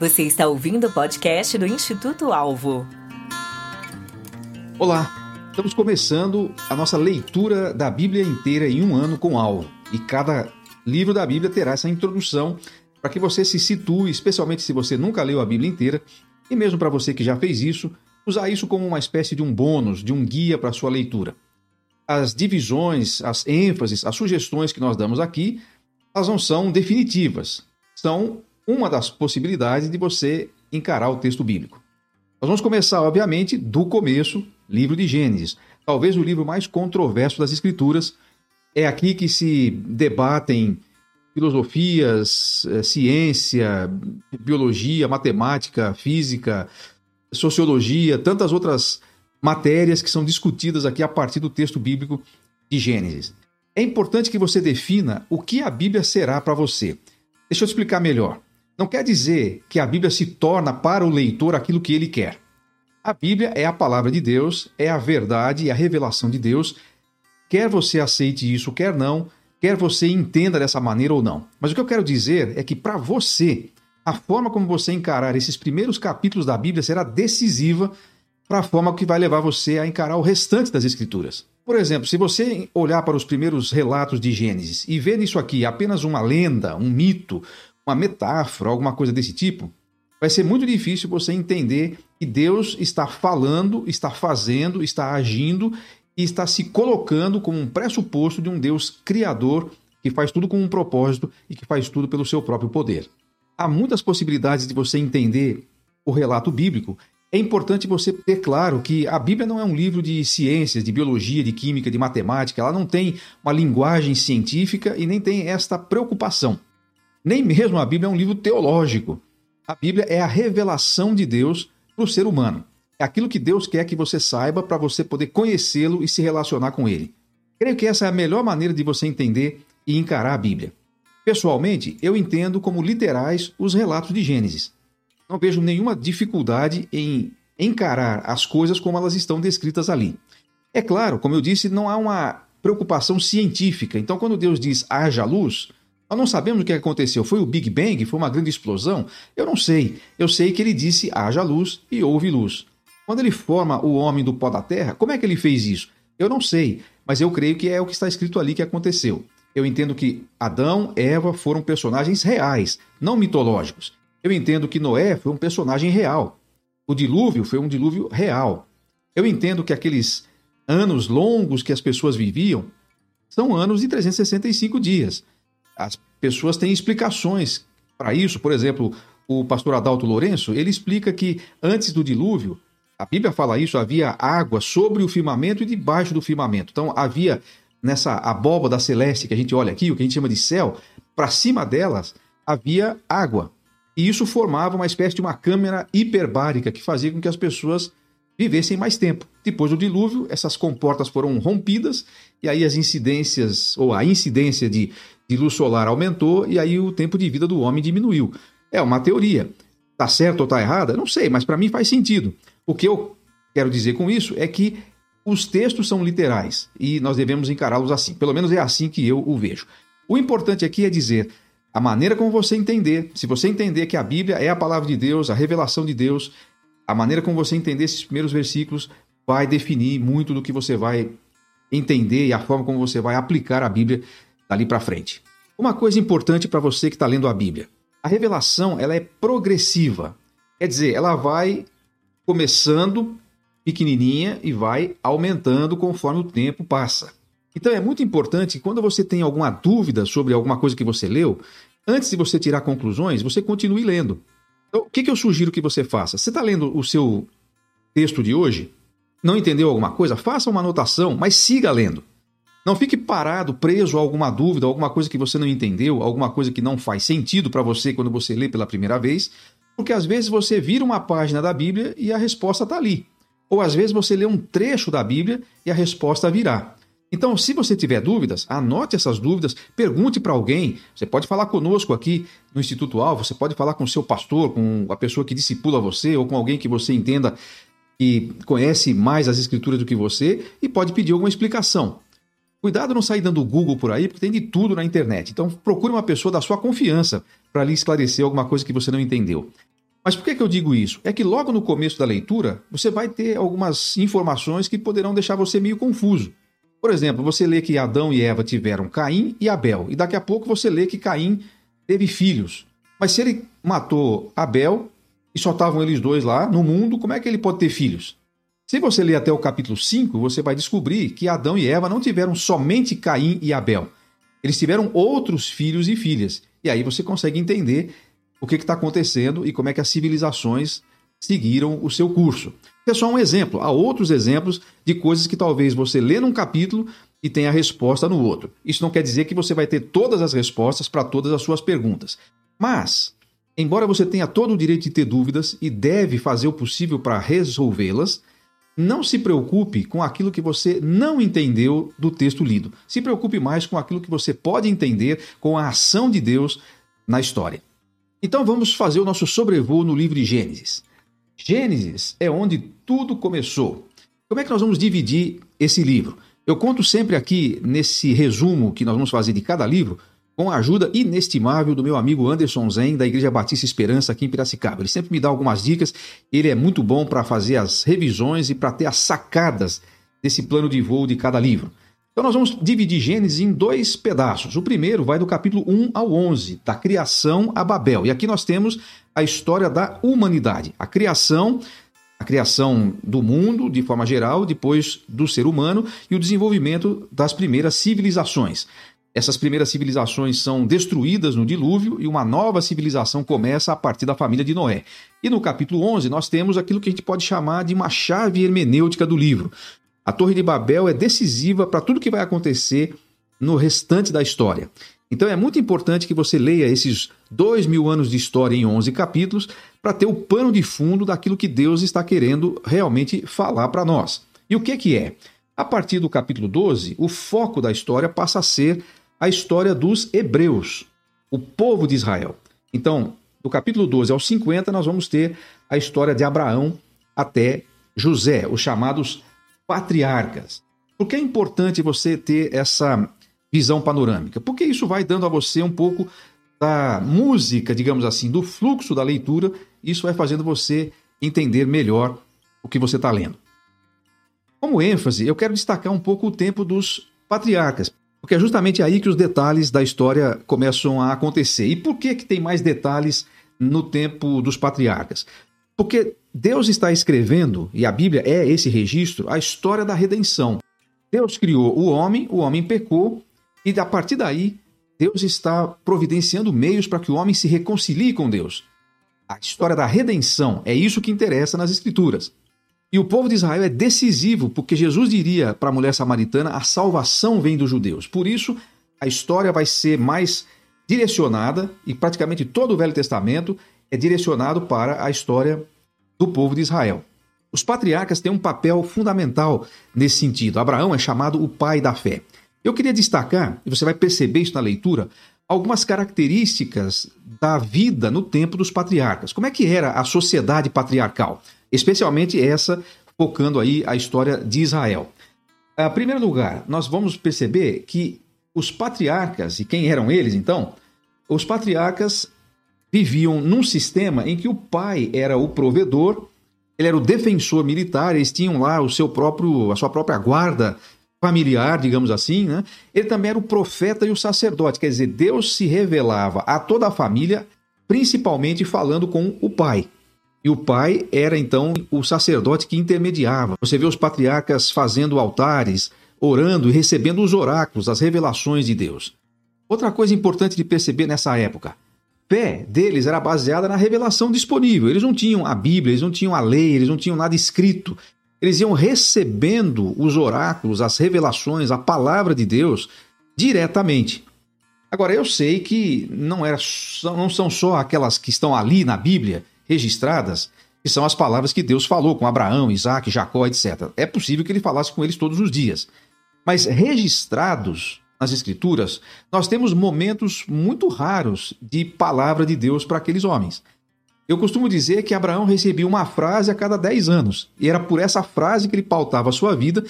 Você está ouvindo o podcast do Instituto Alvo. Olá, estamos começando a nossa leitura da Bíblia inteira em um ano com Alvo. E cada livro da Bíblia terá essa introdução para que você se situe, especialmente se você nunca leu a Bíblia inteira, e mesmo para você que já fez isso, usar isso como uma espécie de um bônus, de um guia para a sua leitura. As divisões, as ênfases, as sugestões que nós damos aqui, elas não são definitivas, são uma das possibilidades de você encarar o texto bíblico. Nós vamos começar, obviamente, do começo, livro de Gênesis, talvez o livro mais controverso das Escrituras. É aqui que se debatem filosofias, eh, ciência, biologia, matemática, física, sociologia, tantas outras matérias que são discutidas aqui a partir do texto bíblico de Gênesis. É importante que você defina o que a Bíblia será para você. Deixa eu explicar melhor. Não quer dizer que a Bíblia se torna para o leitor aquilo que ele quer. A Bíblia é a palavra de Deus, é a verdade e a revelação de Deus. Quer você aceite isso, quer não, quer você entenda dessa maneira ou não. Mas o que eu quero dizer é que para você, a forma como você encarar esses primeiros capítulos da Bíblia será decisiva para a forma que vai levar você a encarar o restante das Escrituras. Por exemplo, se você olhar para os primeiros relatos de Gênesis e ver nisso aqui apenas uma lenda, um mito, uma metáfora, alguma coisa desse tipo, vai ser muito difícil você entender que Deus está falando, está fazendo, está agindo e está se colocando como um pressuposto de um Deus criador que faz tudo com um propósito e que faz tudo pelo seu próprio poder. Há muitas possibilidades de você entender o relato bíblico. É importante você ter claro que a Bíblia não é um livro de ciências, de biologia, de química, de matemática, ela não tem uma linguagem científica e nem tem esta preocupação. Nem mesmo a Bíblia é um livro teológico. A Bíblia é a revelação de Deus para o ser humano. É aquilo que Deus quer que você saiba para você poder conhecê-lo e se relacionar com ele. Creio que essa é a melhor maneira de você entender e encarar a Bíblia. Pessoalmente, eu entendo como literais os relatos de Gênesis. Não vejo nenhuma dificuldade em encarar as coisas como elas estão descritas ali. É claro, como eu disse, não há uma preocupação científica. Então, quando Deus diz haja luz, nós não sabemos o que aconteceu. Foi o Big Bang? Foi uma grande explosão? Eu não sei. Eu sei que ele disse haja luz e houve luz. Quando ele forma o homem do pó da terra, como é que ele fez isso? Eu não sei, mas eu creio que é o que está escrito ali que aconteceu. Eu entendo que Adão, Eva foram personagens reais, não mitológicos. Eu entendo que Noé foi um personagem real. O dilúvio foi um dilúvio real. Eu entendo que aqueles anos longos que as pessoas viviam são anos de 365 dias. As pessoas têm explicações para isso. Por exemplo, o pastor Adalto Lourenço, ele explica que antes do dilúvio, a Bíblia fala isso, havia água sobre o firmamento e debaixo do firmamento. Então havia nessa abóbada celeste que a gente olha aqui, o que a gente chama de céu, para cima delas havia água. E isso formava uma espécie de uma câmara hiperbárica que fazia com que as pessoas vivessem mais tempo. Depois do dilúvio, essas comportas foram rompidas e aí as incidências, ou a incidência de, de luz solar aumentou e aí o tempo de vida do homem diminuiu. É uma teoria. Tá certo ou tá errada? Não sei, mas para mim faz sentido. O que eu quero dizer com isso é que os textos são literais e nós devemos encará-los assim. Pelo menos é assim que eu o vejo. O importante aqui é dizer a maneira como você entender. Se você entender que a Bíblia é a palavra de Deus, a revelação de Deus, a maneira como você entender esses primeiros versículos vai definir muito do que você vai entender e a forma como você vai aplicar a Bíblia dali para frente. Uma coisa importante para você que está lendo a Bíblia: a revelação ela é progressiva, quer dizer, ela vai começando pequenininha e vai aumentando conforme o tempo passa. Então é muito importante que quando você tem alguma dúvida sobre alguma coisa que você leu, antes de você tirar conclusões, você continue lendo. Então, o que, que eu sugiro que você faça? Você está lendo o seu texto de hoje? Não entendeu alguma coisa? Faça uma anotação, mas siga lendo. Não fique parado, preso a alguma dúvida, alguma coisa que você não entendeu, alguma coisa que não faz sentido para você quando você lê pela primeira vez, porque às vezes você vira uma página da Bíblia e a resposta está ali. Ou às vezes você lê um trecho da Bíblia e a resposta virá. Então, se você tiver dúvidas, anote essas dúvidas, pergunte para alguém. Você pode falar conosco aqui no Instituto Alvo, você pode falar com o seu pastor, com a pessoa que discipula você, ou com alguém que você entenda que conhece mais as escrituras do que você e pode pedir alguma explicação. Cuidado não sair dando Google por aí, porque tem de tudo na internet. Então, procure uma pessoa da sua confiança para lhe esclarecer alguma coisa que você não entendeu. Mas por que, que eu digo isso? É que logo no começo da leitura, você vai ter algumas informações que poderão deixar você meio confuso. Por exemplo, você lê que Adão e Eva tiveram Caim e Abel, e daqui a pouco você lê que Caim teve filhos. Mas se ele matou Abel e só estavam eles dois lá no mundo, como é que ele pode ter filhos? Se você ler até o capítulo 5, você vai descobrir que Adão e Eva não tiveram somente Caim e Abel. Eles tiveram outros filhos e filhas. E aí você consegue entender o que está acontecendo e como é que as civilizações seguiram o seu curso. É só um exemplo. Há outros exemplos de coisas que talvez você lê num capítulo e tenha a resposta no outro. Isso não quer dizer que você vai ter todas as respostas para todas as suas perguntas. Mas, embora você tenha todo o direito de ter dúvidas e deve fazer o possível para resolvê-las, não se preocupe com aquilo que você não entendeu do texto lido. Se preocupe mais com aquilo que você pode entender com a ação de Deus na história. Então vamos fazer o nosso sobrevoo no livro de Gênesis. Gênesis é onde tudo começou. Como é que nós vamos dividir esse livro? Eu conto sempre aqui, nesse resumo que nós vamos fazer de cada livro, com a ajuda inestimável do meu amigo Anderson Zen, da Igreja Batista Esperança aqui em Piracicaba. Ele sempre me dá algumas dicas, ele é muito bom para fazer as revisões e para ter as sacadas desse plano de voo de cada livro. Então nós vamos dividir Gênesis em dois pedaços. O primeiro vai do capítulo 1 ao 11, da criação a Babel. E aqui nós temos a história da humanidade, a criação, a criação do mundo de forma geral, depois do ser humano e o desenvolvimento das primeiras civilizações. Essas primeiras civilizações são destruídas no dilúvio e uma nova civilização começa a partir da família de Noé. E no capítulo 11 nós temos aquilo que a gente pode chamar de uma chave hermenêutica do livro. A Torre de Babel é decisiva para tudo que vai acontecer no restante da história. Então é muito importante que você leia esses dois mil anos de história em 11 capítulos para ter o pano de fundo daquilo que Deus está querendo realmente falar para nós. E o que, que é? A partir do capítulo 12, o foco da história passa a ser a história dos hebreus, o povo de Israel. Então, do capítulo 12 ao 50, nós vamos ter a história de Abraão até José, os chamados patriarcas. Por que é importante você ter essa visão panorâmica? Porque isso vai dando a você um pouco da música, digamos assim, do fluxo da leitura, isso vai fazendo você entender melhor o que você está lendo. Como ênfase, eu quero destacar um pouco o tempo dos patriarcas, porque é justamente aí que os detalhes da história começam a acontecer. E por que, que tem mais detalhes no tempo dos patriarcas? Porque Deus está escrevendo, e a Bíblia é esse registro, a história da redenção. Deus criou o homem, o homem pecou, e a partir daí, Deus está providenciando meios para que o homem se reconcilie com Deus. A história da redenção é isso que interessa nas Escrituras. E o povo de Israel é decisivo, porque Jesus diria para a mulher samaritana: a salvação vem dos judeus. Por isso, a história vai ser mais direcionada, e praticamente todo o Velho Testamento é direcionado para a história do povo de Israel. Os patriarcas têm um papel fundamental nesse sentido. Abraão é chamado o pai da fé. Eu queria destacar, e você vai perceber isso na leitura, algumas características da vida no tempo dos patriarcas. Como é que era a sociedade patriarcal? Especialmente essa focando aí a história de Israel. Em primeiro lugar, nós vamos perceber que os patriarcas, e quem eram eles então? Os patriarcas viviam num sistema em que o pai era o provedor, ele era o defensor militar, eles tinham lá o seu próprio, a sua própria guarda familiar, digamos assim, né? Ele também era o profeta e o sacerdote, quer dizer, Deus se revelava a toda a família, principalmente falando com o pai. E o pai era então o sacerdote que intermediava. Você vê os patriarcas fazendo altares, orando e recebendo os oráculos, as revelações de Deus. Outra coisa importante de perceber nessa época: fé deles era baseada na revelação disponível. Eles não tinham a Bíblia, eles não tinham a lei, eles não tinham nada escrito. Eles iam recebendo os oráculos, as revelações, a palavra de Deus diretamente. Agora, eu sei que não, era, não são só aquelas que estão ali na Bíblia registradas, que são as palavras que Deus falou com Abraão, Isaac, Jacó, etc. É possível que ele falasse com eles todos os dias. Mas registrados nas Escrituras, nós temos momentos muito raros de palavra de Deus para aqueles homens. Eu costumo dizer que Abraão recebia uma frase a cada 10 anos, e era por essa frase que ele pautava a sua vida,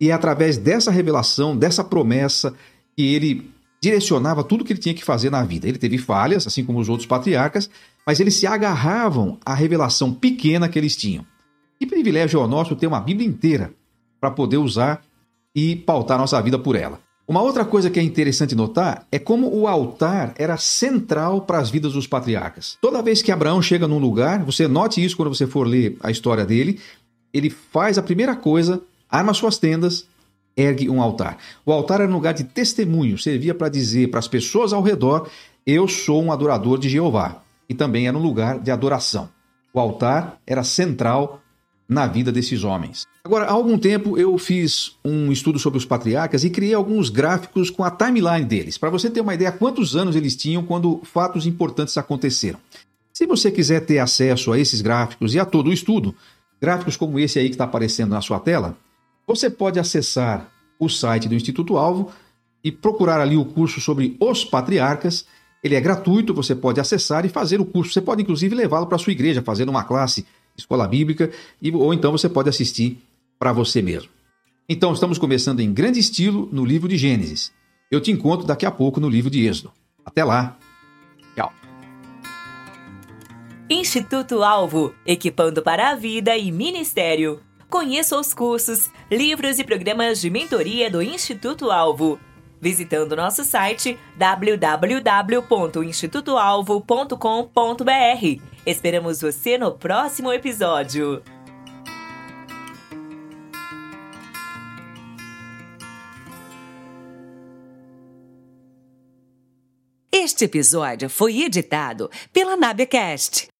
e é através dessa revelação, dessa promessa, que ele direcionava tudo que ele tinha que fazer na vida. Ele teve falhas, assim como os outros patriarcas, mas eles se agarravam à revelação pequena que eles tinham. Que privilégio é o nosso ter uma Bíblia inteira para poder usar e pautar nossa vida por ela. Uma outra coisa que é interessante notar é como o altar era central para as vidas dos patriarcas. Toda vez que Abraão chega num lugar, você note isso quando você for ler a história dele, ele faz a primeira coisa, arma suas tendas, ergue um altar. O altar era um lugar de testemunho, servia para dizer para as pessoas ao redor: Eu sou um adorador de Jeová. E também era um lugar de adoração. O altar era central na vida desses homens. Agora, há algum tempo eu fiz um estudo sobre os patriarcas e criei alguns gráficos com a timeline deles, para você ter uma ideia quantos anos eles tinham quando fatos importantes aconteceram. Se você quiser ter acesso a esses gráficos e a todo o estudo, gráficos como esse aí que está aparecendo na sua tela, você pode acessar o site do Instituto Alvo e procurar ali o curso sobre os patriarcas. Ele é gratuito, você pode acessar e fazer o curso. Você pode inclusive levá-lo para a sua igreja, fazendo uma classe escola bíblica, e, ou então você pode assistir para você mesmo. Então, estamos começando em grande estilo no livro de Gênesis. Eu te encontro daqui a pouco no livro de Êxodo. Até lá. Tchau. Instituto Alvo, equipando para a vida e ministério. Conheça os cursos, livros e programas de mentoria do Instituto Alvo visitando nosso site www.institutoalvo.com.br. Esperamos você no próximo episódio. Este episódio foi editado pela Nabecast